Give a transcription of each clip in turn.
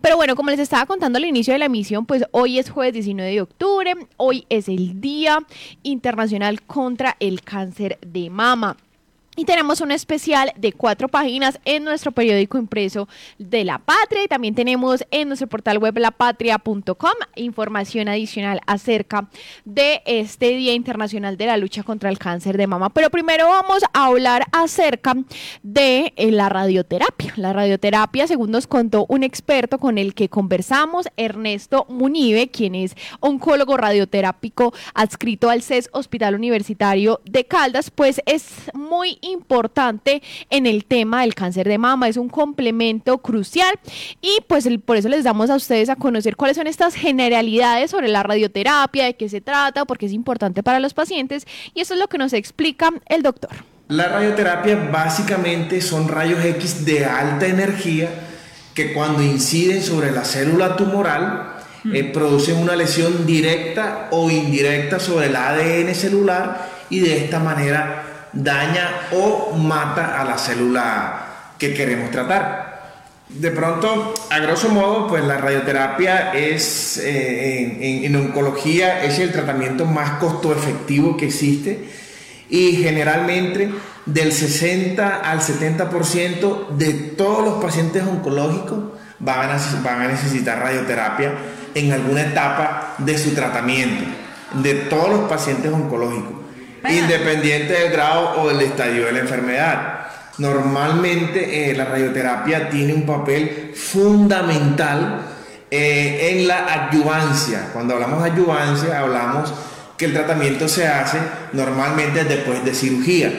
Pero bueno, como les estaba contando al inicio de la emisión, pues hoy es jueves 19 de octubre, hoy es el Día Internacional contra el Cáncer de Mama. Y tenemos un especial de cuatro páginas en nuestro periódico impreso de La Patria y también tenemos en nuestro portal web lapatria.com información adicional acerca de este Día Internacional de la Lucha contra el Cáncer de Mama. Pero primero vamos a hablar acerca de eh, la radioterapia. La radioterapia, según nos contó un experto con el que conversamos, Ernesto Munive, quien es oncólogo radioterápico adscrito al CES Hospital Universitario de Caldas, pues es muy importante en el tema del cáncer de mama, es un complemento crucial y pues por eso les damos a ustedes a conocer cuáles son estas generalidades sobre la radioterapia, de qué se trata, porque es importante para los pacientes. Y eso es lo que nos explica el doctor. La radioterapia básicamente son rayos X de alta energía que cuando inciden sobre la célula tumoral eh, producen una lesión directa o indirecta sobre el ADN celular y de esta manera daña o mata a la célula que queremos tratar. De pronto, a grosso modo, pues la radioterapia es eh, en, oncología es el tratamiento más costo efectivo que existe y generalmente del 60 al 70% de todos los pacientes oncológicos van a, van a necesitar radioterapia en alguna etapa de su tratamiento, de todos los pacientes oncológicos independiente del grado o del estadio de la enfermedad. Normalmente eh, la radioterapia tiene un papel fundamental eh, en la adyuvancia. Cuando hablamos de adyuvancia, hablamos que el tratamiento se hace normalmente después de cirugía,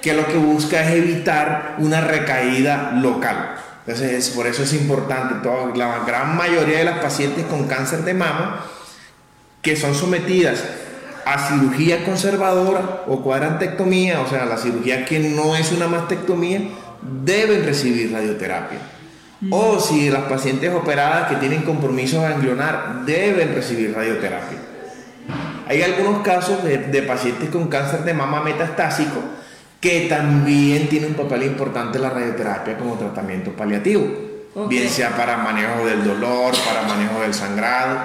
que lo que busca es evitar una recaída local. Entonces, por eso es importante, la gran mayoría de las pacientes con cáncer de mama que son sometidas a cirugía conservadora o cuadrantectomía, o sea, la cirugía que no es una mastectomía, deben recibir radioterapia. Mm. O si las pacientes operadas que tienen compromiso ganglionar deben recibir radioterapia. Hay algunos casos de, pacientes con cáncer de mama metastásico que también tienen un papel importante la radioterapia como tratamiento paliativo, bien sea para manejo del dolor, para manejo del sangrado,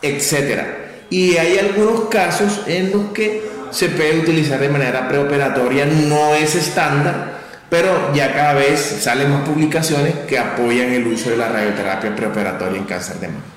etcétera. Y hay algunos casos en los que se puede utilizar de manera preoperatoria, no es estándar, pero ya cada vez salen más publicaciones que apoyan el uso de la radioterapia preoperatoria en cáncer de mama.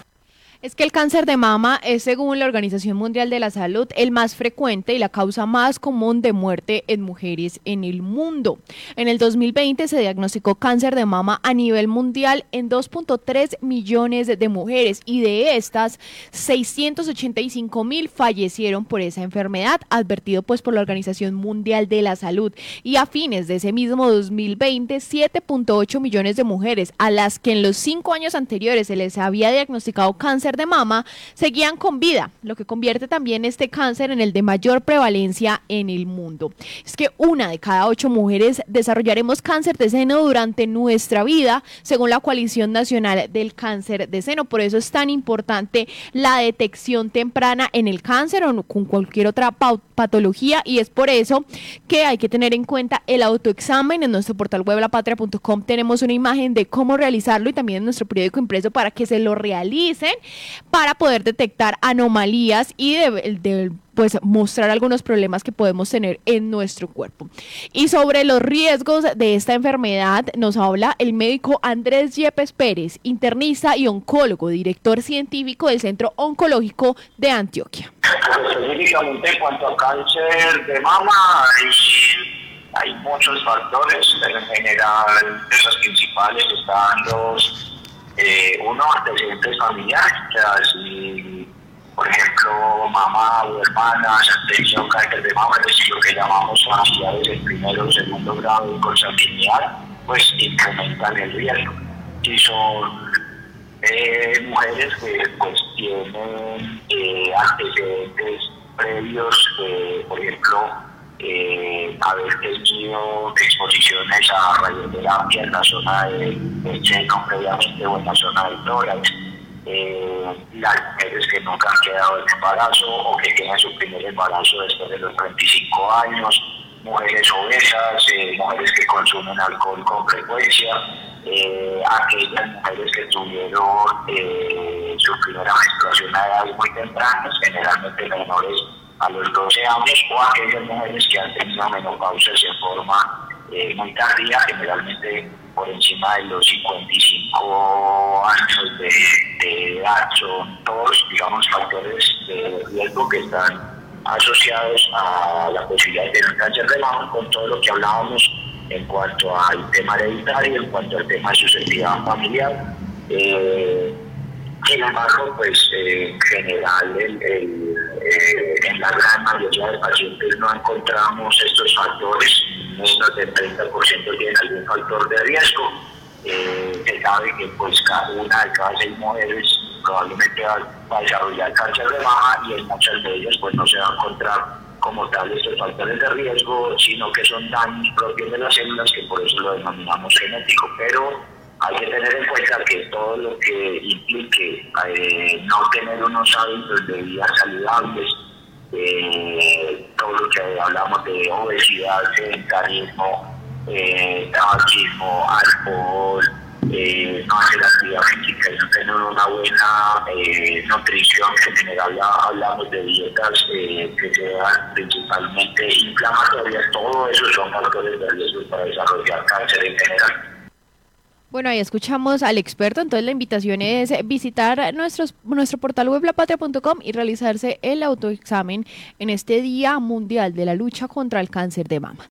Es que el cáncer de mama es, según la Organización Mundial de la Salud, el más frecuente y la causa más común de muerte en mujeres en el mundo. En el 2020 se diagnosticó cáncer de mama a nivel mundial en 2.3 millones de mujeres y de estas 685 mil fallecieron por esa enfermedad, advertido pues por la Organización Mundial de la Salud. Y a fines de ese mismo 2020, 7.8 millones de mujeres a las que en los cinco años anteriores se les había diagnosticado cáncer de mama seguían con vida, lo que convierte también este cáncer en el de mayor prevalencia en el mundo. Es que una de cada ocho mujeres desarrollaremos cáncer de seno durante nuestra vida, según la Coalición Nacional del Cáncer de Seno. Por eso es tan importante la detección temprana en el cáncer o con cualquier otra patología y es por eso que hay que tener en cuenta el autoexamen. En nuestro portal web lapatria.com tenemos una imagen de cómo realizarlo y también en nuestro periódico impreso para que se lo realicen para poder detectar anomalías y de, pues mostrar algunos problemas que podemos tener en nuestro cuerpo. Y sobre los riesgos de esta enfermedad nos habla el médico Andrés Yepes Pérez, internista y oncólogo, director científico del Centro Oncológico de Antioquia. Específicamente en cuanto a cáncer de mama, hay, muchos factores, pero en general de los principales están los eh, uno, antecedentes familiares, o sea, si, por ejemplo, mamá o hermanas han tenido cáncer de mama, es decir, lo que llamamos familiares en primero o segundo grado de consanguinidad, pues incrementan el riesgo. Si son eh, mujeres que pues tienen eh, antecedentes previos, por ejemplo, eh, haber tenido exposiciones a radioterapia en la zona de, previamente o en la zona del tórax, eh, las mujeres que nunca han quedado en embarazo o que tienen su primer embarazo después de los 35 años, mujeres obesas, eh, mujeres que consumen alcohol con frecuencia, eh, aquellas mujeres que tuvieron eh, su primera menstruación a edades muy tempranas, generalmente menores a los 12 años, o aquellas mujeres que han tenido menopausias en forma eh, muy tardía, generalmente por encima de los 55 años de, edad. Son todos, digamos, factores de riesgo que están asociados a la posibilidad de tener cáncer de mama con todo lo que hablábamos en cuanto al tema hereditario, en cuanto al tema de susceptibilidad familiar. Eh, sin embargo, pues eh, en general, eh, en la gran mayoría de pacientes no encontramos estos factores, menos del 30% tienen algún factor de riesgo. se sabe que pues cada una de cada seis mujeres probablemente va a desarrollar cáncer de mama y en muchas de ellas pues no se va a encontrar como tal estos factores de riesgo, sino que son daños propios de las células, que por eso lo denominamos genético. Pero hay que tener en cuenta que todo lo que implique eh, no tener unos hábitos de vida saludables, eh, todo lo que hablamos de obesidad, sedentarismo, eh, tabaquismo, alcohol, eh, no hacer actividad física y no tener una buena eh, nutrición, en general hablamos de dietas eh, que sean principalmente inflamatorias, todo eso son factores de riesgo para desarrollar cáncer en general. Bueno, ahí escuchamos al experto, entonces la invitación es visitar nuestros, nuestro portal web lapatria.com y realizarse el autoexamen en este Día Mundial de la Lucha contra el Cáncer de Mama.